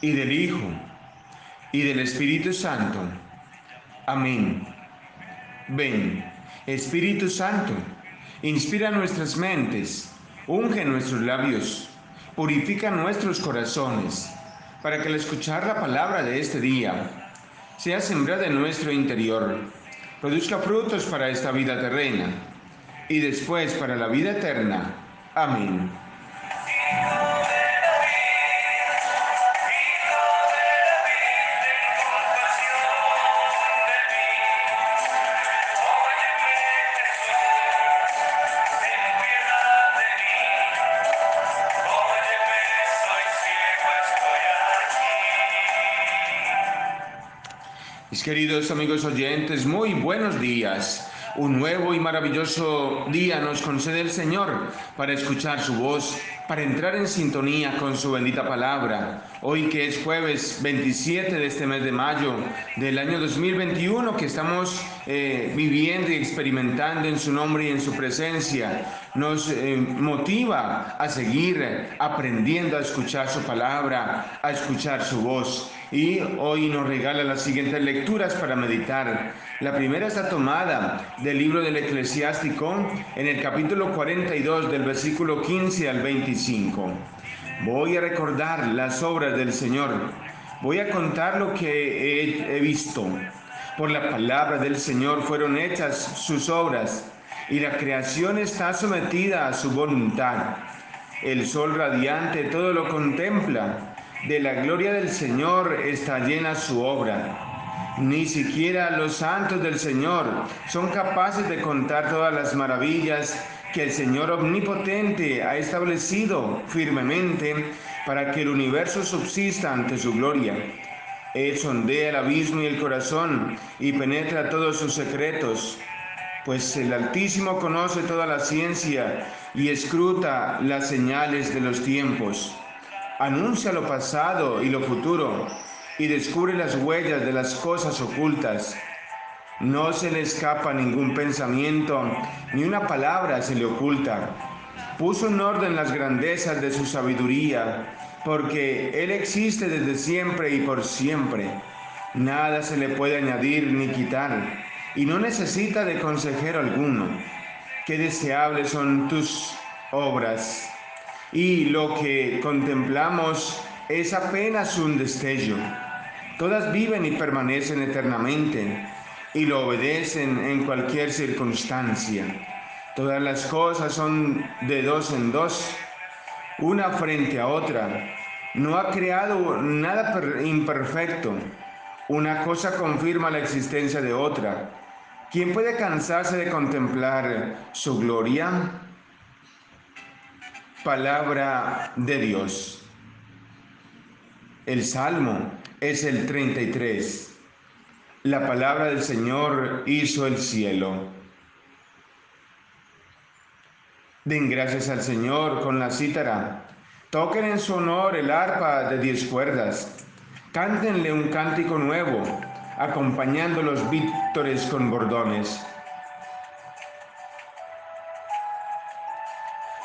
Y del Hijo, y del Espíritu Santo. Amén. Ven, Espíritu Santo, inspira nuestras mentes, unge nuestros labios, purifica nuestros corazones, para que al escuchar la palabra de este día sea sembrada en nuestro interior, produzca frutos para esta vida terrena y después para la vida eterna. Amén. Queridos amigos oyentes, muy buenos días. Un nuevo y maravilloso día nos concede el Señor para escuchar su voz, para entrar en sintonía con su bendita palabra. Hoy que es jueves 27 de este mes de mayo del año 2021 que estamos eh, viviendo y experimentando en su nombre y en su presencia, nos eh, motiva a seguir aprendiendo a escuchar su palabra, a escuchar su voz. Y hoy nos regala las siguientes lecturas para meditar. La primera está tomada del libro del eclesiástico en el capítulo 42 del versículo 15 al 25. Voy a recordar las obras del Señor. Voy a contar lo que he, he visto. Por la palabra del Señor fueron hechas sus obras y la creación está sometida a su voluntad. El sol radiante todo lo contempla de la gloria del Señor está llena su obra. Ni siquiera los santos del Señor son capaces de contar todas las maravillas que el Señor omnipotente ha establecido firmemente para que el universo subsista ante su gloria. Él sondea el abismo y el corazón y penetra todos sus secretos, pues el Altísimo conoce toda la ciencia y escruta las señales de los tiempos anuncia lo pasado y lo futuro y descubre las huellas de las cosas ocultas. No se le escapa ningún pensamiento, ni una palabra se le oculta. Puso en orden las grandezas de su sabiduría, porque Él existe desde siempre y por siempre. Nada se le puede añadir ni quitar, y no necesita de consejero alguno. Qué deseables son tus obras y lo que contemplamos es apenas un destello. Todas viven y permanecen eternamente y lo obedecen en cualquier circunstancia. Todas las cosas son de dos en dos, una frente a otra. No ha creado nada imperfecto. Una cosa confirma la existencia de otra. ¿Quién puede cansarse de contemplar su gloria? Palabra de Dios. El Salmo es el 33. La palabra del Señor hizo el cielo. Den gracias al Señor con la cítara. Toquen en su honor el arpa de diez cuerdas. Cántenle un cántico nuevo, acompañando los vítores con bordones.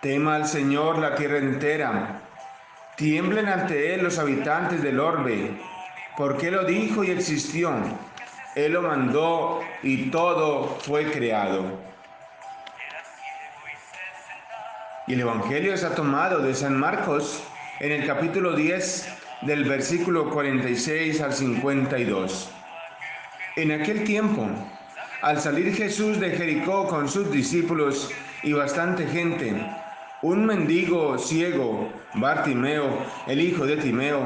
Tema al Señor la tierra entera. Tiemblen ante Él los habitantes del orbe, porque lo dijo y existió. Él lo mandó y todo fue creado. Y el Evangelio está tomado de San Marcos en el capítulo 10 del versículo 46 al 52. En aquel tiempo, al salir Jesús de Jericó con sus discípulos y bastante gente, un mendigo ciego, Bartimeo, el hijo de Timeo,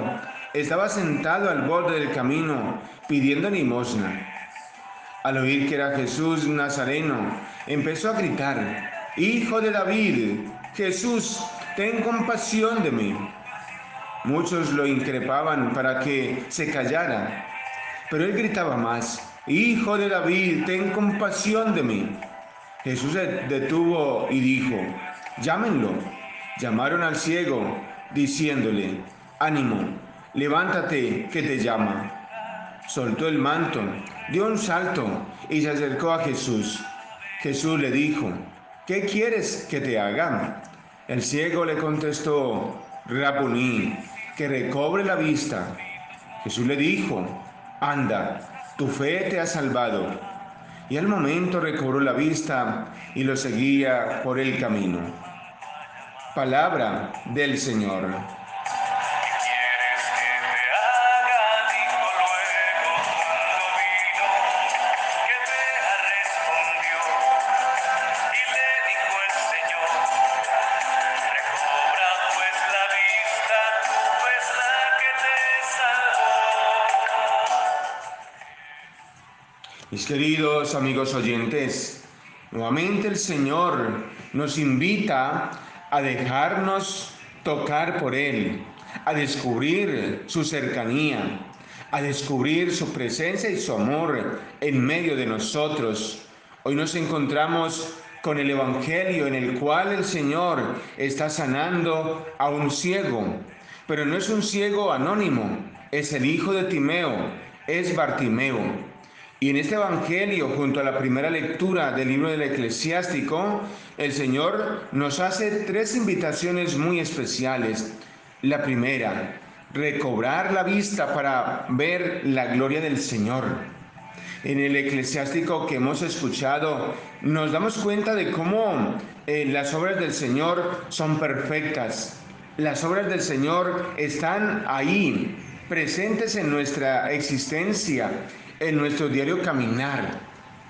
estaba sentado al borde del camino pidiendo limosna. Al oír que era Jesús Nazareno, empezó a gritar, Hijo de David, Jesús, ten compasión de mí. Muchos lo increpaban para que se callara, pero él gritaba más, Hijo de David, ten compasión de mí. Jesús se detuvo y dijo, llámenlo. Llamaron al ciego, diciéndole, ánimo, levántate, que te llama. Soltó el manto, dio un salto y se acercó a Jesús. Jesús le dijo, ¿qué quieres que te haga? El ciego le contestó, Rabuní, que recobre la vista. Jesús le dijo, anda, tu fe te ha salvado. Y al momento recobró la vista y lo seguía por el camino. Palabra del Señor. Mis queridos amigos oyentes, nuevamente el Señor nos invita a dejarnos tocar por Él, a descubrir su cercanía, a descubrir su presencia y su amor en medio de nosotros. Hoy nos encontramos con el Evangelio en el cual el Señor está sanando a un ciego, pero no es un ciego anónimo, es el hijo de Timeo, es Bartimeo. Y en este Evangelio, junto a la primera lectura del libro del eclesiástico, el Señor nos hace tres invitaciones muy especiales. La primera, recobrar la vista para ver la gloria del Señor. En el eclesiástico que hemos escuchado, nos damos cuenta de cómo eh, las obras del Señor son perfectas. Las obras del Señor están ahí, presentes en nuestra existencia en nuestro diario caminar,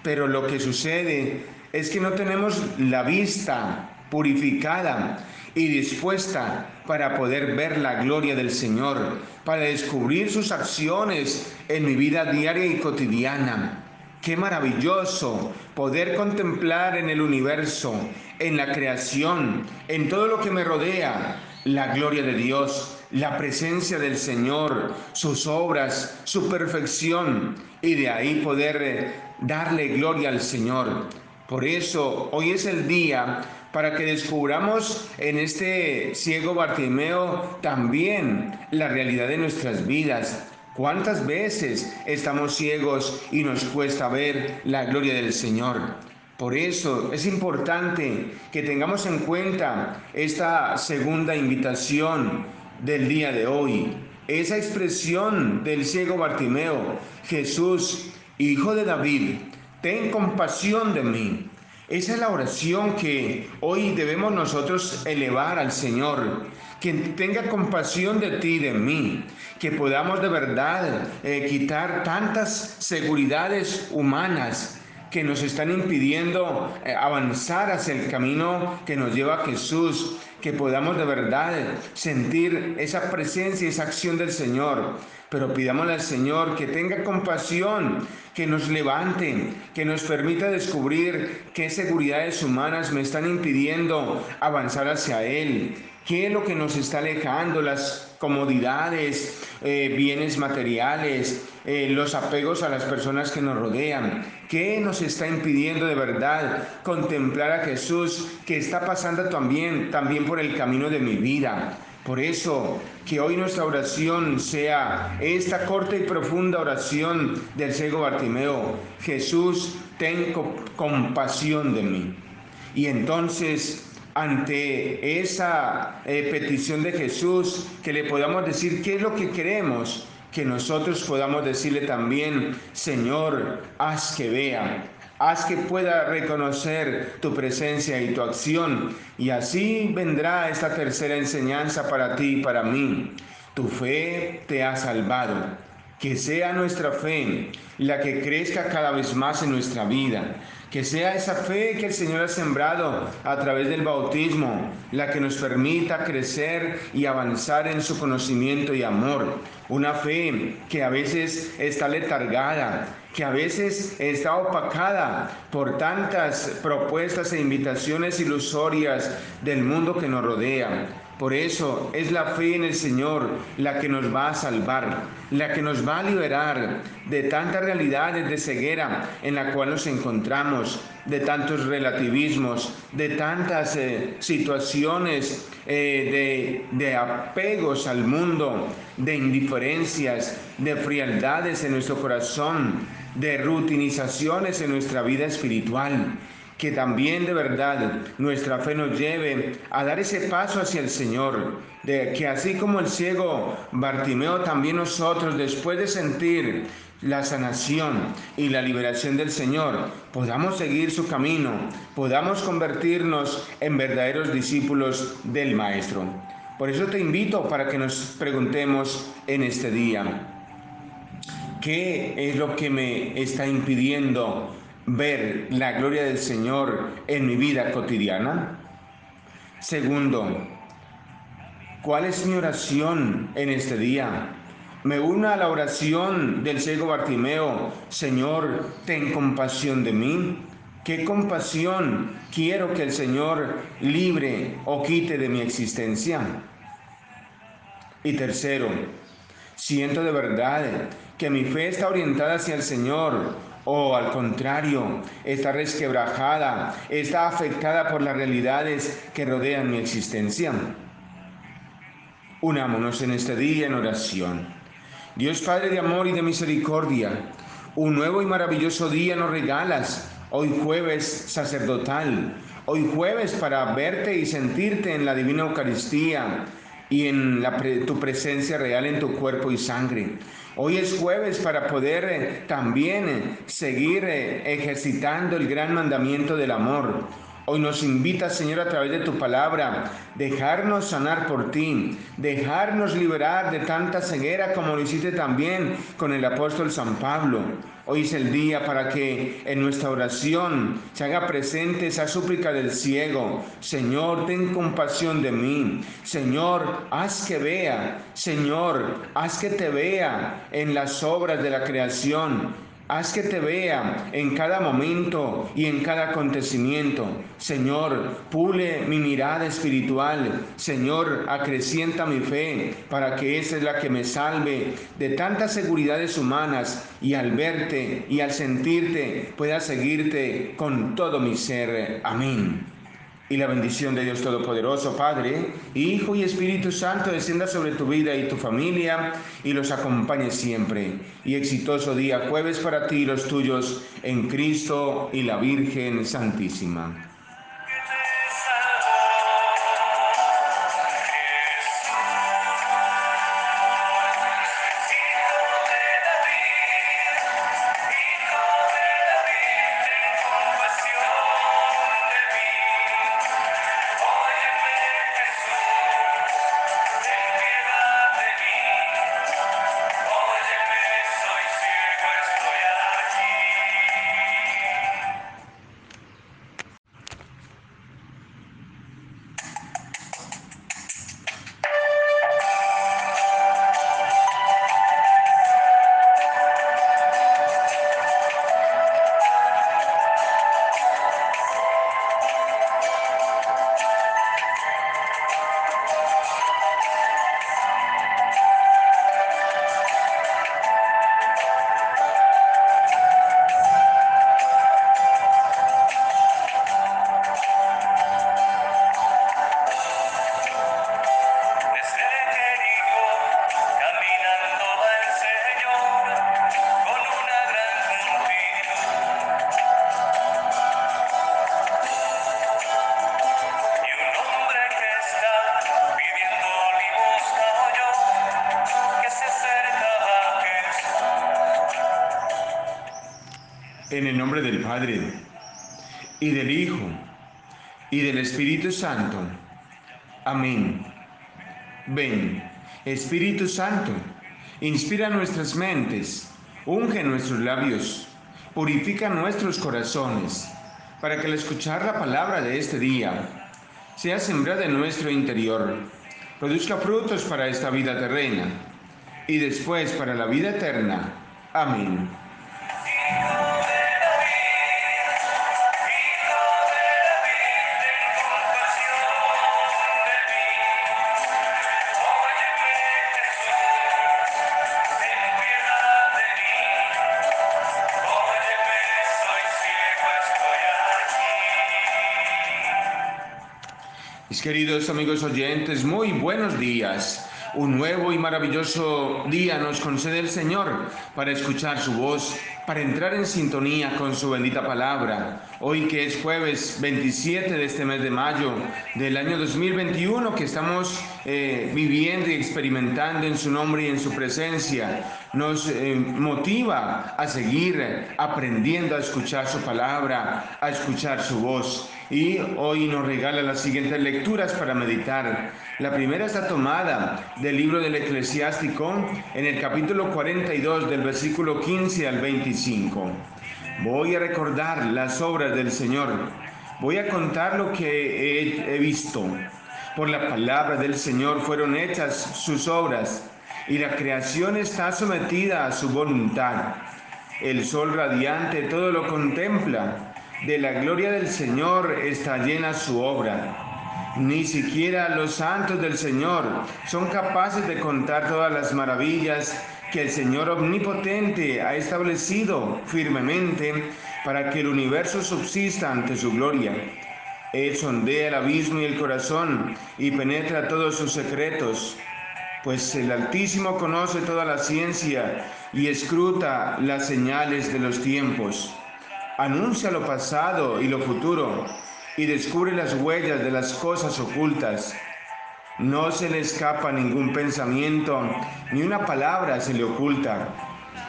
pero lo que sucede es que no tenemos la vista purificada y dispuesta para poder ver la gloria del Señor, para descubrir sus acciones en mi vida diaria y cotidiana. Qué maravilloso poder contemplar en el universo, en la creación, en todo lo que me rodea, la gloria de Dios, la presencia del Señor, sus obras, su perfección y de ahí poder eh, darle gloria al Señor. Por eso hoy es el día para que descubramos en este ciego Bartimeo también la realidad de nuestras vidas. ¿Cuántas veces estamos ciegos y nos cuesta ver la gloria del Señor? Por eso es importante que tengamos en cuenta esta segunda invitación del día de hoy. Esa expresión del ciego Bartimeo, Jesús, hijo de David, ten compasión de mí. Esa es la oración que hoy debemos nosotros elevar al Señor. Que tenga compasión de ti y de mí. Que podamos de verdad eh, quitar tantas seguridades humanas que nos están impidiendo eh, avanzar hacia el camino que nos lleva a Jesús, que podamos de verdad sentir esa presencia, esa acción del Señor. Pero pidámosle al Señor que tenga compasión, que nos levante, que nos permita descubrir qué seguridades humanas me están impidiendo avanzar hacia Él, qué es lo que nos está alejando, las comodidades, eh, bienes materiales, eh, los apegos a las personas que nos rodean. ¿Qué nos está impidiendo de verdad contemplar a Jesús que está pasando también, también por el camino de mi vida? Por eso, que hoy nuestra oración sea esta corta y profunda oración del ciego Bartimeo. Jesús, ten compasión de mí. Y entonces ante esa eh, petición de Jesús, que le podamos decir qué es lo que queremos, que nosotros podamos decirle también, Señor, haz que vea, haz que pueda reconocer tu presencia y tu acción, y así vendrá esta tercera enseñanza para ti y para mí. Tu fe te ha salvado. Que sea nuestra fe la que crezca cada vez más en nuestra vida que sea esa fe que el Señor ha sembrado a través del bautismo la que nos permita crecer y avanzar en su conocimiento y amor. Una fe que a veces está letargada, que a veces está opacada por tantas propuestas e invitaciones ilusorias del mundo que nos rodea. Por eso es la fe en el Señor la que nos va a salvar, la que nos va a liberar de tantas realidades de ceguera en la cual nos encontramos, de tantos relativismos, de tantas eh, situaciones eh, de, de apegos al mundo, de indiferencias, de frialdades en nuestro corazón, de rutinizaciones en nuestra vida espiritual que también de verdad nuestra fe nos lleve a dar ese paso hacia el Señor, de que así como el ciego Bartimeo, también nosotros, después de sentir la sanación y la liberación del Señor, podamos seguir su camino, podamos convertirnos en verdaderos discípulos del Maestro. Por eso te invito para que nos preguntemos en este día, ¿qué es lo que me está impidiendo ver la gloria del Señor en mi vida cotidiana? Segundo, ¿cuál es mi oración en este día? Me uno a la oración del ciego Bartimeo, Señor, ten compasión de mí. ¿Qué compasión quiero que el Señor libre o quite de mi existencia? Y tercero, siento de verdad que mi fe está orientada hacia el Señor o al contrario, está resquebrajada, está afectada por las realidades que rodean mi existencia. Unámonos en este día en oración. Dios Padre de amor y de misericordia, un nuevo y maravilloso día nos regalas, hoy jueves sacerdotal, hoy jueves para verte y sentirte en la divina Eucaristía y en la tu presencia real en tu cuerpo y sangre. Hoy es jueves para poder eh, también eh, seguir eh, ejercitando el gran mandamiento del amor. Hoy nos invita, Señor, a través de tu palabra, dejarnos sanar por ti, dejarnos liberar de tanta ceguera como lo hiciste también con el apóstol San Pablo. Hoy es el día para que en nuestra oración se haga presente esa súplica del ciego. Señor, ten compasión de mí. Señor, haz que vea. Señor, haz que te vea en las obras de la creación. Haz que te vea en cada momento y en cada acontecimiento. Señor, pule mi mirada espiritual. Señor, acrecienta mi fe para que esa es la que me salve de tantas seguridades humanas y al verte y al sentirte pueda seguirte con todo mi ser. Amén. Y la bendición de Dios Todopoderoso, Padre, Hijo y Espíritu Santo, descienda sobre tu vida y tu familia y los acompañe siempre. Y exitoso día jueves para ti y los tuyos en Cristo y la Virgen Santísima. En el nombre del Padre, y del Hijo, y del Espíritu Santo. Amén. Ven, Espíritu Santo, inspira nuestras mentes, unge nuestros labios, purifica nuestros corazones, para que al escuchar la palabra de este día sea sembrada en nuestro interior, produzca frutos para esta vida terrena y después para la vida eterna. Amén. Queridos amigos oyentes, muy buenos días. Un nuevo y maravilloso día nos concede el Señor para escuchar su voz, para entrar en sintonía con su bendita palabra. Hoy que es jueves 27 de este mes de mayo del año 2021 que estamos eh, viviendo y experimentando en su nombre y en su presencia, nos eh, motiva a seguir aprendiendo a escuchar su palabra, a escuchar su voz. Y hoy nos regala las siguientes lecturas para meditar. La primera está tomada del libro del eclesiástico en el capítulo 42 del versículo 15 al 25. Voy a recordar las obras del Señor. Voy a contar lo que he, he visto. Por la palabra del Señor fueron hechas sus obras y la creación está sometida a su voluntad. El sol radiante todo lo contempla. De la gloria del Señor está llena su obra. Ni siquiera los santos del Señor son capaces de contar todas las maravillas que el Señor omnipotente ha establecido firmemente para que el universo subsista ante su gloria. Él sondea el abismo y el corazón y penetra todos sus secretos, pues el Altísimo conoce toda la ciencia y escruta las señales de los tiempos. Anuncia lo pasado y lo futuro y descubre las huellas de las cosas ocultas. No se le escapa ningún pensamiento, ni una palabra se le oculta.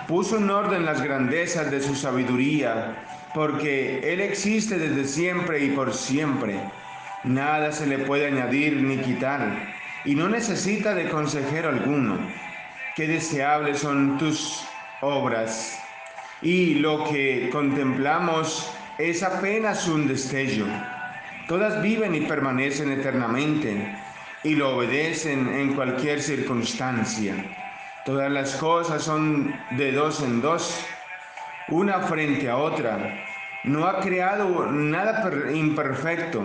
Puso en orden las grandezas de su sabiduría, porque Él existe desde siempre y por siempre. Nada se le puede añadir ni quitar, y no necesita de consejero alguno. Qué deseables son tus obras, y lo que contemplamos es apenas un destello. Todas viven y permanecen eternamente y lo obedecen en cualquier circunstancia. Todas las cosas son de dos en dos, una frente a otra. No ha creado nada imperfecto.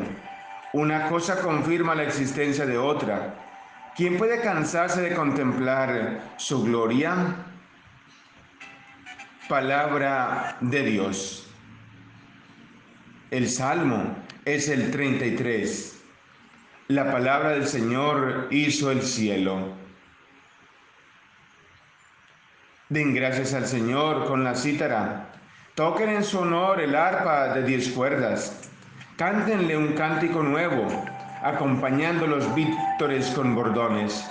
Una cosa confirma la existencia de otra. ¿Quién puede cansarse de contemplar su gloria? Palabra de Dios. El Salmo es el 33. La palabra del Señor hizo el cielo. Den gracias al Señor con la cítara. Toquen en su honor el arpa de diez cuerdas. Cántenle un cántico nuevo, acompañando los vítores con bordones.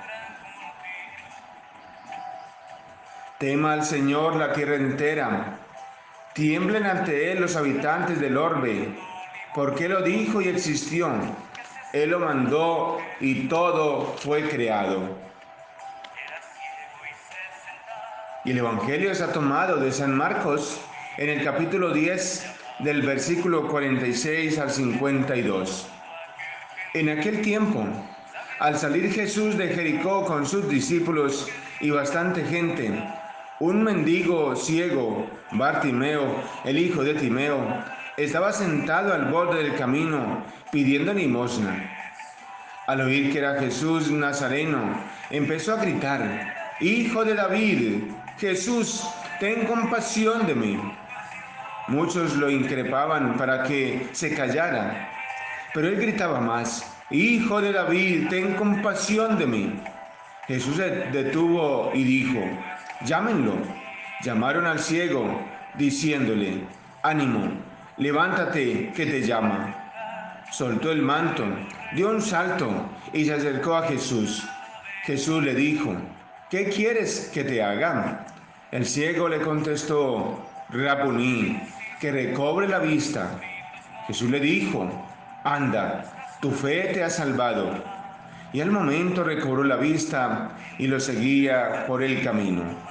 Tema al Señor la tierra entera, tiemblen ante Él los habitantes del orbe, porque lo dijo y existió. Él lo mandó y todo fue creado. Y el Evangelio está tomado de San Marcos en el capítulo 10 del versículo 46 al 52. En aquel tiempo, al salir Jesús de Jericó con sus discípulos y bastante gente, un mendigo ciego, Bartimeo, el hijo de Timeo, estaba sentado al borde del camino pidiendo limosna. Al oír que era Jesús Nazareno, empezó a gritar, Hijo de David, Jesús, ten compasión de mí. Muchos lo increpaban para que se callara, pero él gritaba más, Hijo de David, ten compasión de mí. Jesús se detuvo y dijo, llámenlo. Llamaron al ciego, diciéndole, ánimo, levántate que te llama. Soltó el manto, dio un salto y se acercó a Jesús. Jesús le dijo, ¿qué quieres que te haga? El ciego le contestó, Rapuní, que recobre la vista. Jesús le dijo, anda, tu fe te ha salvado. Y al momento recobró la vista y lo seguía por el camino.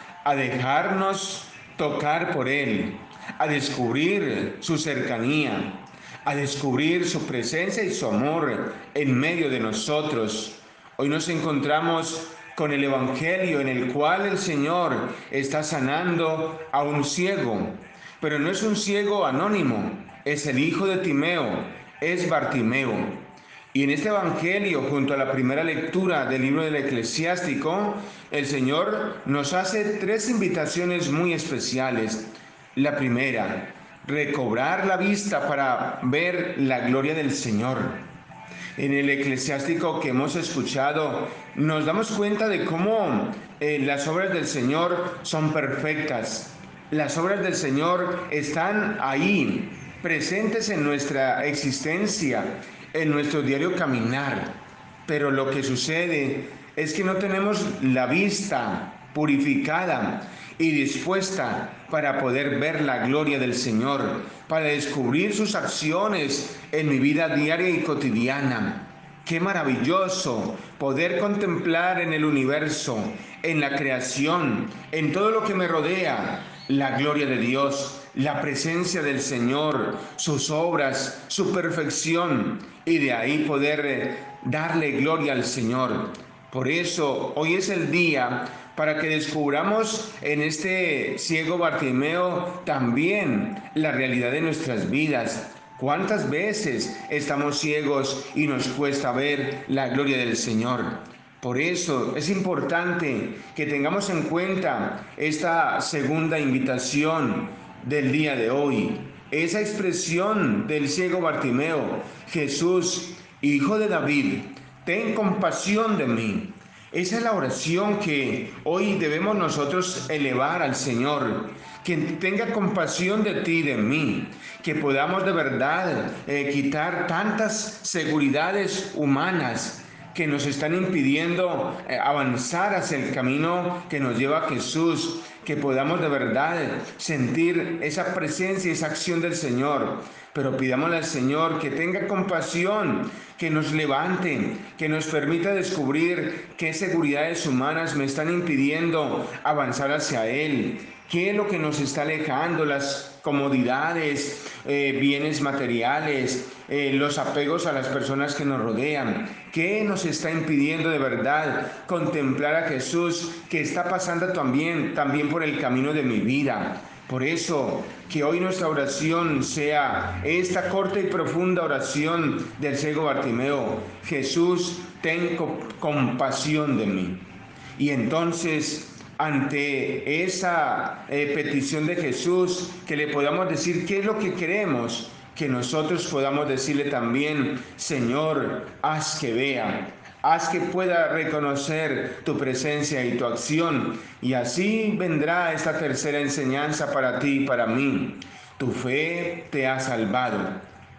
a dejarnos tocar por Él, a descubrir su cercanía, a descubrir su presencia y su amor en medio de nosotros. Hoy nos encontramos con el Evangelio en el cual el Señor está sanando a un ciego, pero no es un ciego anónimo, es el hijo de Timeo, es Bartimeo. Y en este Evangelio, junto a la primera lectura del libro del eclesiástico, el Señor nos hace tres invitaciones muy especiales. La primera, recobrar la vista para ver la gloria del Señor. En el eclesiástico que hemos escuchado, nos damos cuenta de cómo eh, las obras del Señor son perfectas. Las obras del Señor están ahí, presentes en nuestra existencia en nuestro diario caminar, pero lo que sucede es que no tenemos la vista purificada y dispuesta para poder ver la gloria del Señor, para descubrir sus acciones en mi vida diaria y cotidiana. Qué maravilloso poder contemplar en el universo, en la creación, en todo lo que me rodea, la gloria de Dios la presencia del Señor, sus obras, su perfección y de ahí poder eh, darle gloria al Señor. Por eso hoy es el día para que descubramos en este ciego Bartimeo también la realidad de nuestras vidas. ¿Cuántas veces estamos ciegos y nos cuesta ver la gloria del Señor? Por eso es importante que tengamos en cuenta esta segunda invitación del día de hoy. Esa expresión del ciego Bartimeo, Jesús, hijo de David, ten compasión de mí. Esa es la oración que hoy debemos nosotros elevar al Señor. Que tenga compasión de ti, de mí. Que podamos de verdad eh, quitar tantas seguridades humanas que nos están impidiendo eh, avanzar hacia el camino que nos lleva a Jesús, que podamos de verdad sentir esa presencia esa acción del Señor. Pero pidámosle al Señor que tenga compasión, que nos levante, que nos permita descubrir qué seguridades humanas me están impidiendo avanzar hacia Él, qué es lo que nos está alejando, las comodidades, eh, bienes materiales, eh, los apegos a las personas que nos rodean. ¿Qué nos está impidiendo de verdad contemplar a Jesús que está pasando también, también por el camino de mi vida? Por eso, que hoy nuestra oración sea esta corta y profunda oración del ciego Bartimeo. Jesús, ten compasión de mí. Y entonces ante esa eh, petición de Jesús, que le podamos decir qué es lo que queremos, que nosotros podamos decirle también, Señor, haz que vea, haz que pueda reconocer tu presencia y tu acción, y así vendrá esta tercera enseñanza para ti y para mí. Tu fe te ha salvado.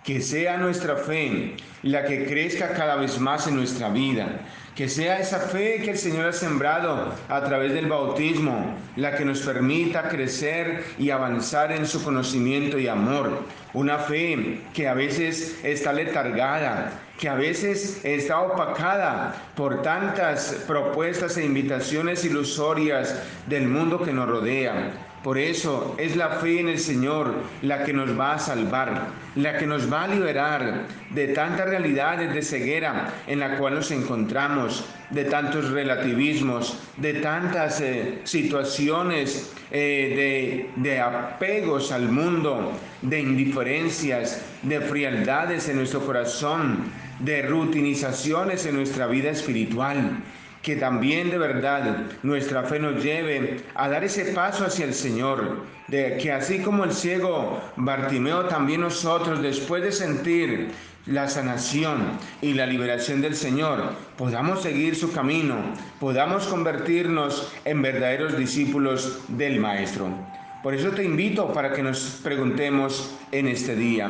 Que sea nuestra fe la que crezca cada vez más en nuestra vida que sea esa fe que el Señor ha sembrado a través del bautismo la que nos permita crecer y avanzar en su conocimiento y amor. Una fe que a veces está letargada, que a veces está opacada por tantas propuestas e invitaciones ilusorias del mundo que nos rodea por eso es la fe en el Señor la que nos va a salvar, la que nos va a liberar de tantas realidades de ceguera en la cual nos encontramos, de tantos relativismos, de tantas eh, situaciones eh, de, de apegos al mundo, de indiferencias, de frialdades en nuestro corazón, de rutinizaciones en nuestra vida espiritual que también de verdad nuestra fe nos lleve a dar ese paso hacia el Señor, de que así como el ciego Bartimeo, también nosotros, después de sentir la sanación y la liberación del Señor, podamos seguir su camino, podamos convertirnos en verdaderos discípulos del Maestro. Por eso te invito para que nos preguntemos en este día,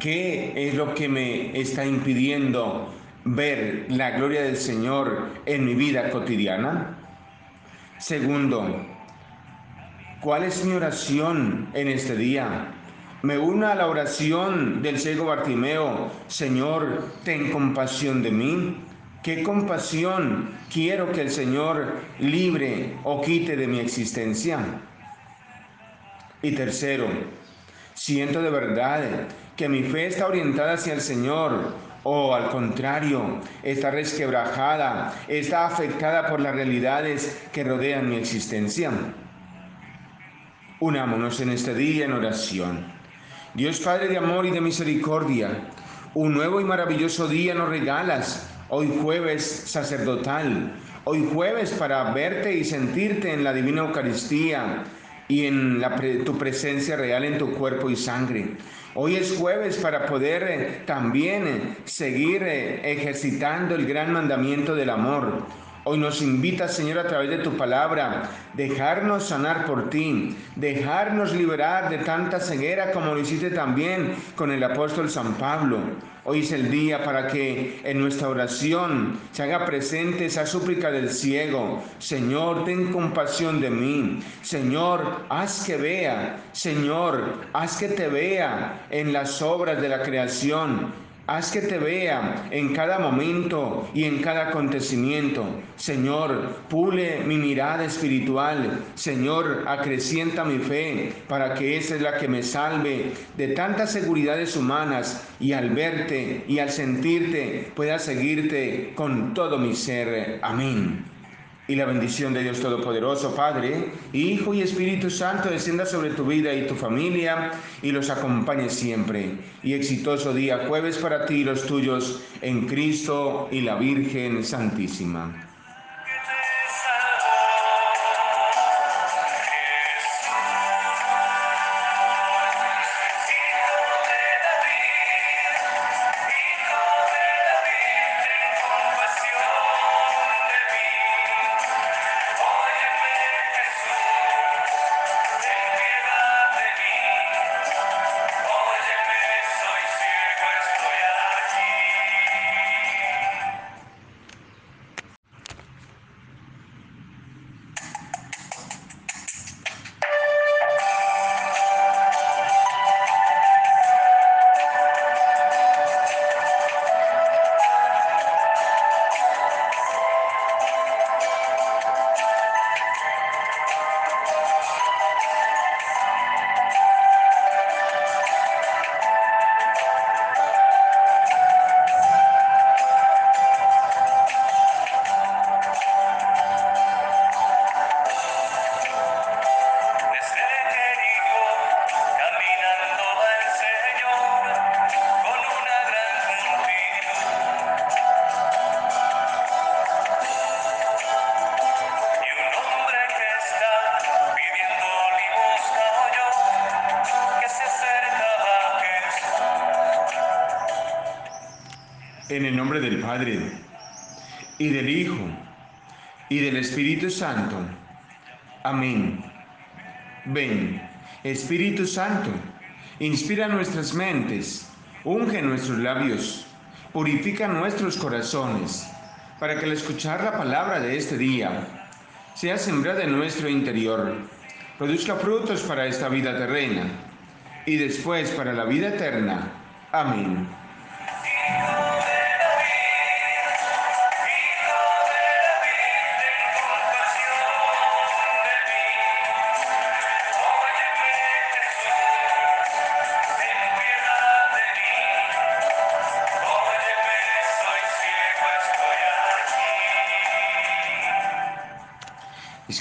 ¿qué es lo que me está impidiendo ver la gloria del Señor en mi vida cotidiana? Segundo, ¿cuál es mi oración en este día? me una a la oración del ciego Bartimeo, Señor, ten compasión de mí. ¿Qué compasión quiero que el Señor libre o quite de mi existencia? Y tercero, siento de verdad que mi fe está orientada hacia el Señor o al contrario, está resquebrajada, está afectada por las realidades que rodean mi existencia. Unámonos en este día en oración. Dios Padre de amor y de misericordia, un nuevo y maravilloso día nos regalas, hoy jueves sacerdotal, hoy jueves para verte y sentirte en la divina Eucaristía y en la tu presencia real en tu cuerpo y sangre. Hoy es jueves para poder eh, también eh, seguir eh, ejercitando el gran mandamiento del amor Hoy nos invita, Señor, a través de tu palabra, dejarnos sanar por ti, dejarnos liberar de tanta ceguera como lo hiciste también con el apóstol San Pablo. Hoy es el día para que en nuestra oración se haga presente esa súplica del ciego. Señor, ten compasión de mí. Señor, haz que vea. Señor, haz que te vea en las obras de la creación. Haz que te vea en cada momento y en cada acontecimiento. Señor, pule mi mirada espiritual. Señor, acrecienta mi fe para que esa es la que me salve de tantas seguridades humanas y al verte y al sentirte pueda seguirte con todo mi ser. Amén. Y la bendición de Dios Todopoderoso, Padre, Hijo y Espíritu Santo, descienda sobre tu vida y tu familia y los acompañe siempre. Y exitoso día jueves para ti y los tuyos en Cristo y la Virgen Santísima. En el nombre del Padre, y del Hijo, y del Espíritu Santo. Amén. Ven, Espíritu Santo, inspira nuestras mentes, unge nuestros labios, purifica nuestros corazones, para que al escuchar la palabra de este día sea sembrada en nuestro interior, produzca frutos para esta vida terrena y después para la vida eterna. Amén.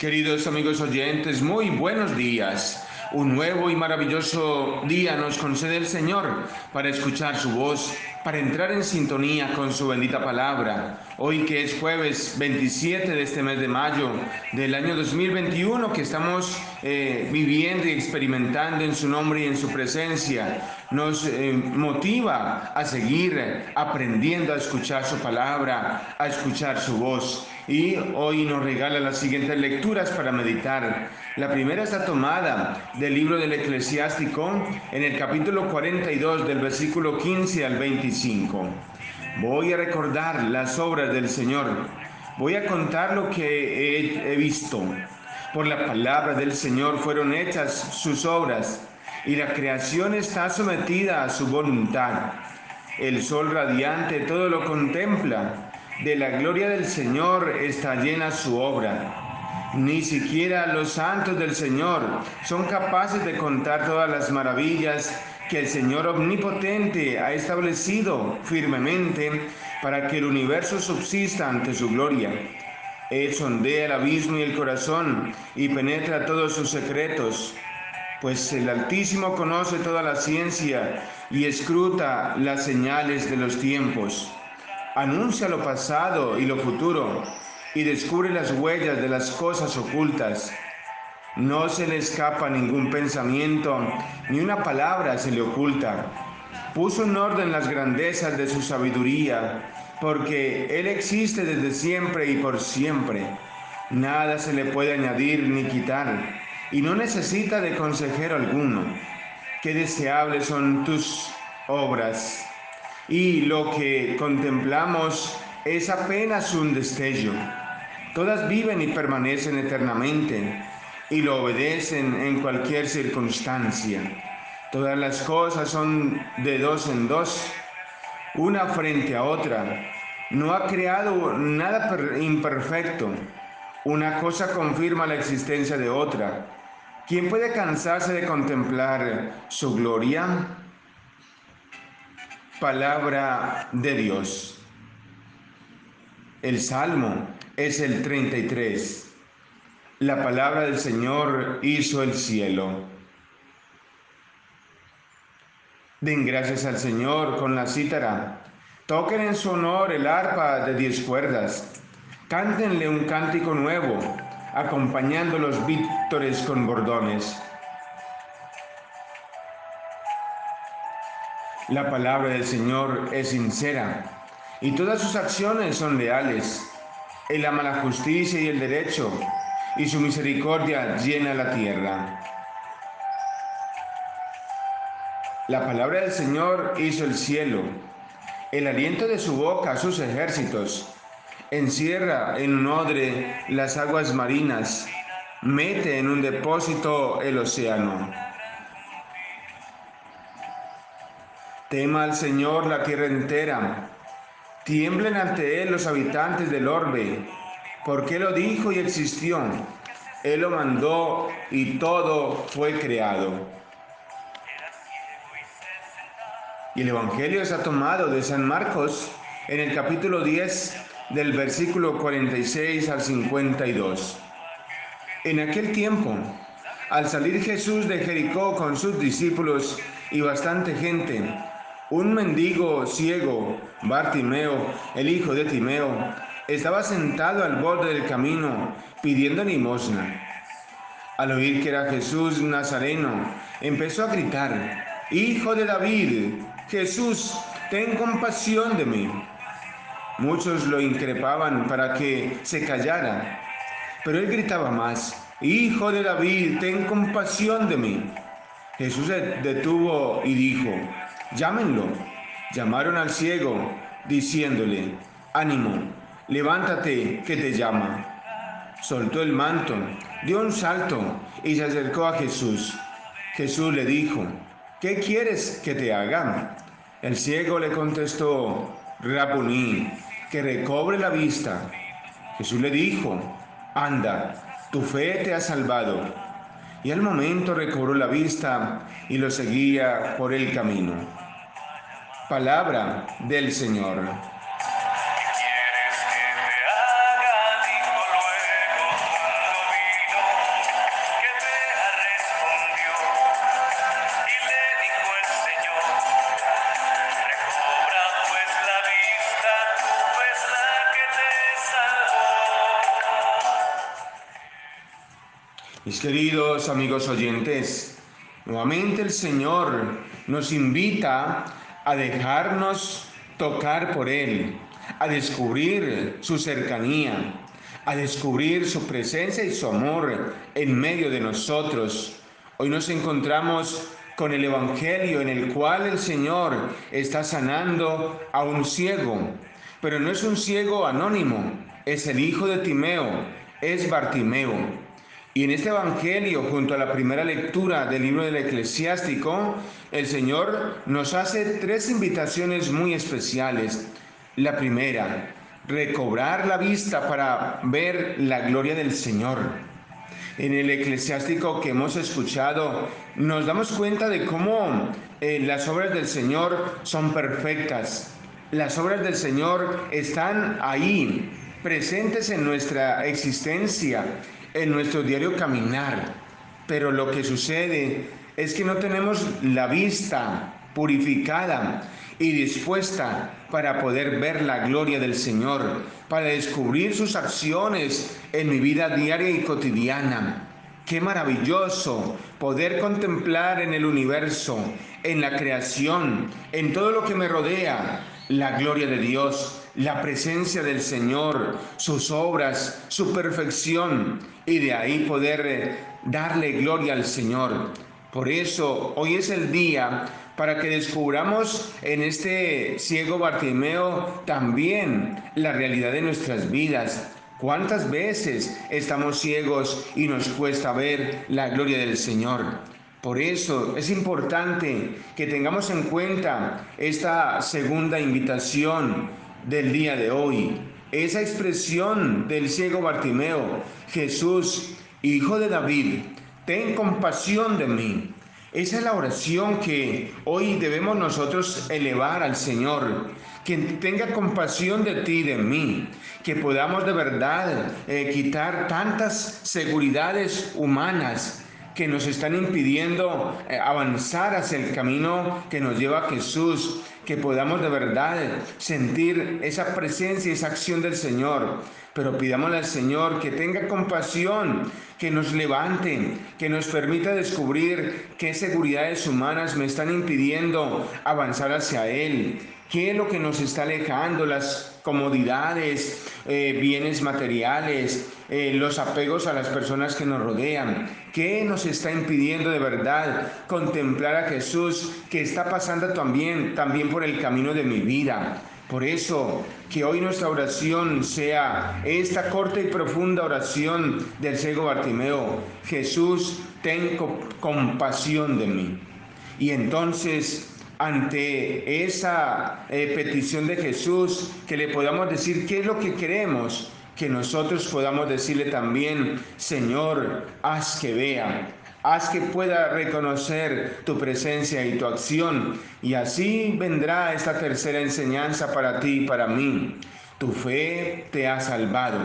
Queridos amigos oyentes, muy buenos días. Un nuevo y maravilloso día nos concede el Señor para escuchar su voz, para entrar en sintonía con su bendita palabra. Hoy que es jueves 27 de este mes de mayo del año 2021 que estamos eh, viviendo y experimentando en su nombre y en su presencia, nos eh, motiva a seguir aprendiendo a escuchar su palabra, a escuchar su voz. Y hoy nos regala las siguientes lecturas para meditar. La primera está tomada del libro del eclesiástico en el capítulo 42 del versículo 15 al 25. Voy a recordar las obras del Señor. Voy a contar lo que he, he visto. Por la palabra del Señor fueron hechas sus obras y la creación está sometida a su voluntad. El sol radiante todo lo contempla. De la gloria del Señor está llena su obra. Ni siquiera los santos del Señor son capaces de contar todas las maravillas que el Señor omnipotente ha establecido firmemente para que el universo subsista ante su gloria. Él sondea el abismo y el corazón y penetra todos sus secretos, pues el Altísimo conoce toda la ciencia y escruta las señales de los tiempos. Anuncia lo pasado y lo futuro y descubre las huellas de las cosas ocultas. No se le escapa ningún pensamiento, ni una palabra se le oculta. Puso en orden las grandezas de su sabiduría porque Él existe desde siempre y por siempre. Nada se le puede añadir ni quitar, y no necesita de consejero alguno. Qué deseables son tus obras, y lo que contemplamos es apenas un destello. Todas viven y permanecen eternamente, y lo obedecen en cualquier circunstancia. Todas las cosas son de dos en dos una frente a otra. No ha creado nada imperfecto. Una cosa confirma la existencia de otra. ¿Quién puede cansarse de contemplar su gloria? Palabra de Dios. El Salmo es el 33. La palabra del Señor hizo el cielo. Den gracias al Señor con la cítara. Toquen en su honor el arpa de diez cuerdas. Cántenle un cántico nuevo, acompañando los vítores con bordones. La palabra del Señor es sincera y todas sus acciones son leales. Él ama la justicia y el derecho y su misericordia llena la tierra. La palabra del Señor hizo el cielo, el aliento de su boca sus ejércitos. Encierra en un odre las aguas marinas, mete en un depósito el océano. Tema al Señor la tierra entera, tiemblen ante Él los habitantes del orbe, porque lo dijo y existió, Él lo mandó y todo fue creado. Y el Evangelio está tomado de San Marcos en el capítulo 10 del versículo 46 al 52. En aquel tiempo, al salir Jesús de Jericó con sus discípulos y bastante gente, un mendigo ciego, Bartimeo, el hijo de Timeo, estaba sentado al borde del camino pidiendo limosna. Al oír que era Jesús Nazareno, empezó a gritar, Hijo de David, Jesús, ten compasión de mí. Muchos lo increpaban para que se callara, pero él gritaba más, Hijo de David, ten compasión de mí. Jesús se detuvo y dijo, llámenlo. Llamaron al ciego, diciéndole, ánimo, levántate, que te llama. Soltó el manto, dio un salto y se acercó a Jesús. Jesús le dijo, ¿qué quieres que te haga? El ciego le contestó, Rabuní, que recobre la vista. Jesús le dijo, anda, tu fe te ha salvado. Y al momento recobró la vista y lo seguía por el camino. Palabra del Señor. Queridos amigos oyentes, nuevamente el Señor nos invita a dejarnos tocar por Él, a descubrir su cercanía, a descubrir su presencia y su amor en medio de nosotros. Hoy nos encontramos con el Evangelio en el cual el Señor está sanando a un ciego, pero no es un ciego anónimo, es el hijo de Timeo, es Bartimeo. Y en este Evangelio, junto a la primera lectura del libro del eclesiástico, el Señor nos hace tres invitaciones muy especiales. La primera, recobrar la vista para ver la gloria del Señor. En el eclesiástico que hemos escuchado, nos damos cuenta de cómo eh, las obras del Señor son perfectas. Las obras del Señor están ahí, presentes en nuestra existencia, en nuestro diario caminar. Pero lo que sucede es que no tenemos la vista purificada y dispuesta para poder ver la gloria del Señor, para descubrir sus acciones en mi vida diaria y cotidiana. Qué maravilloso poder contemplar en el universo, en la creación, en todo lo que me rodea, la gloria de Dios, la presencia del Señor, sus obras, su perfección, y de ahí poder eh, darle gloria al Señor. Por eso hoy es el día para que descubramos en este ciego Bartimeo también la realidad de nuestras vidas. ¿Cuántas veces estamos ciegos y nos cuesta ver la gloria del Señor? Por eso es importante que tengamos en cuenta esta segunda invitación del día de hoy. Esa expresión del ciego Bartimeo, Jesús, hijo de David, ten compasión de mí. Esa es la oración que hoy debemos nosotros elevar al Señor. Que tenga compasión de ti, de mí. Que podamos de verdad eh, quitar tantas seguridades humanas que nos están impidiendo eh, avanzar hacia el camino que nos lleva Jesús, que podamos de verdad sentir esa presencia esa acción del Señor. Pero pidámosle al Señor que tenga compasión, que nos levante, que nos permita descubrir qué seguridades humanas me están impidiendo avanzar hacia Él, qué es lo que nos está alejando, las comodidades, eh, bienes materiales, eh, los apegos a las personas que nos rodean. ¿Qué nos está impidiendo de verdad contemplar a Jesús que está pasando también, también por el camino de mi vida? Por eso, que hoy nuestra oración sea esta corta y profunda oración del ciego Bartimeo. Jesús, ten compasión de mí. Y entonces, ante esa eh, petición de Jesús, que le podamos decir qué es lo que queremos, que nosotros podamos decirle también, Señor, haz que vea, haz que pueda reconocer tu presencia y tu acción, y así vendrá esta tercera enseñanza para ti y para mí. Tu fe te ha salvado.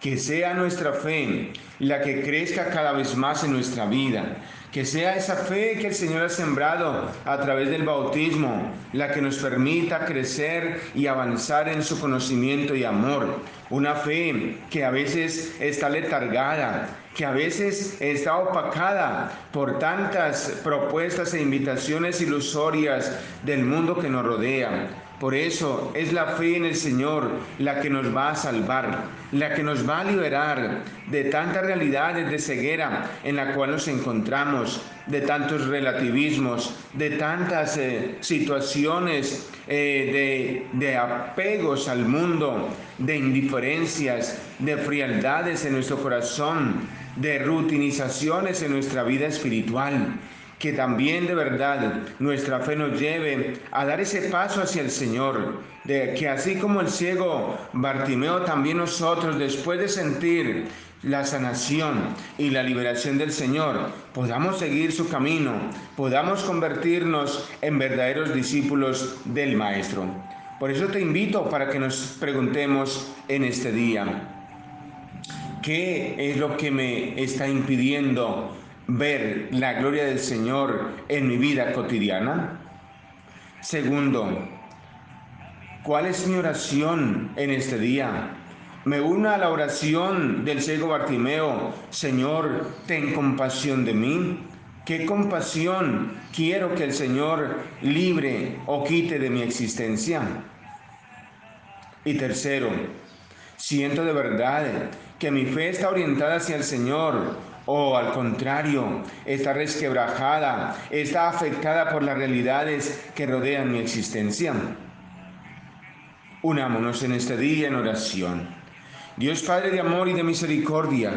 Que sea nuestra fe la que crezca cada vez más en nuestra vida que sea esa fe que el Señor ha sembrado a través del bautismo la que nos permita crecer y avanzar en su conocimiento y amor. Una fe que a veces está letargada, que a veces está opacada por tantas propuestas e invitaciones ilusorias del mundo que nos rodea. Por eso es la fe en el Señor la que nos va a salvar, la que nos va a liberar de tantas realidades de ceguera en la cual nos encontramos, de tantos relativismos, de tantas eh, situaciones eh, de, de apegos al mundo, de indiferencias, de frialdades en nuestro corazón, de rutinizaciones en nuestra vida espiritual que también de verdad nuestra fe nos lleve a dar ese paso hacia el Señor, de que así como el ciego Bartimeo, también nosotros, después de sentir la sanación y la liberación del Señor, podamos seguir su camino, podamos convertirnos en verdaderos discípulos del Maestro. Por eso te invito para que nos preguntemos en este día, ¿qué es lo que me está impidiendo ver la gloria del Señor en mi vida cotidiana? Segundo, ¿cuál es mi oración en este día? Me una a la oración del ciego Bartimeo, Señor, ten compasión de mí. ¿Qué compasión quiero que el Señor libre o quite de mi existencia? Y tercero, siento de verdad que mi fe está orientada hacia el Señor o al contrario, está resquebrajada, está afectada por las realidades que rodean mi existencia. Unámonos en este día en oración. Dios Padre de amor y de misericordia,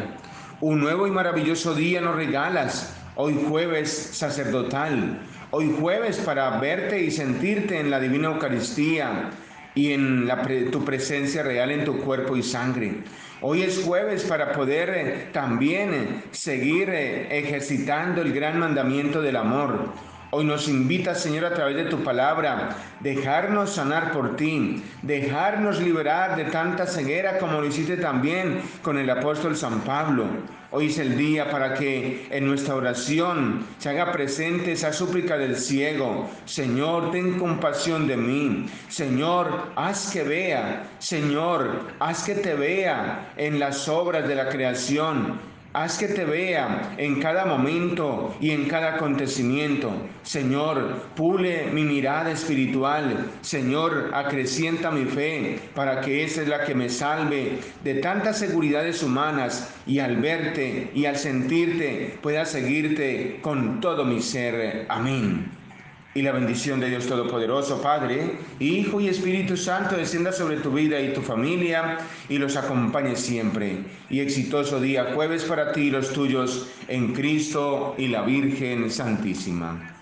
Un nuevo y maravilloso día nos regalas, hoy jueves sacerdotal, hoy jueves para verte y sentirte en la divina Eucaristía y en tu presencia real en tu cuerpo y sangre. Hoy es jueves para poder eh, también eh, seguir eh, ejercitando el gran mandamiento del amor. Hoy nos invita, Señor, a través de tu palabra, dejarnos sanar por ti, dejarnos liberar de tanta ceguera como lo hiciste también con el apóstol San Pablo. Hoy es el día para que en nuestra oración se haga presente esa súplica del ciego. Señor, ten compasión de mí. Señor, haz que vea. Señor, haz que te vea en las obras de la creación. Haz que te vea en cada momento y en cada acontecimiento. Señor, pule mi mirada espiritual. Señor, acrecienta mi fe para que esa es la que me salve de tantas seguridades humanas y al verte y al sentirte pueda seguirte con todo mi ser. Amén. Y la bendición de Dios Todopoderoso, Padre, Hijo y Espíritu Santo, descienda sobre tu vida y tu familia y los acompañe siempre. Y exitoso día jueves para ti y los tuyos en Cristo y la Virgen Santísima.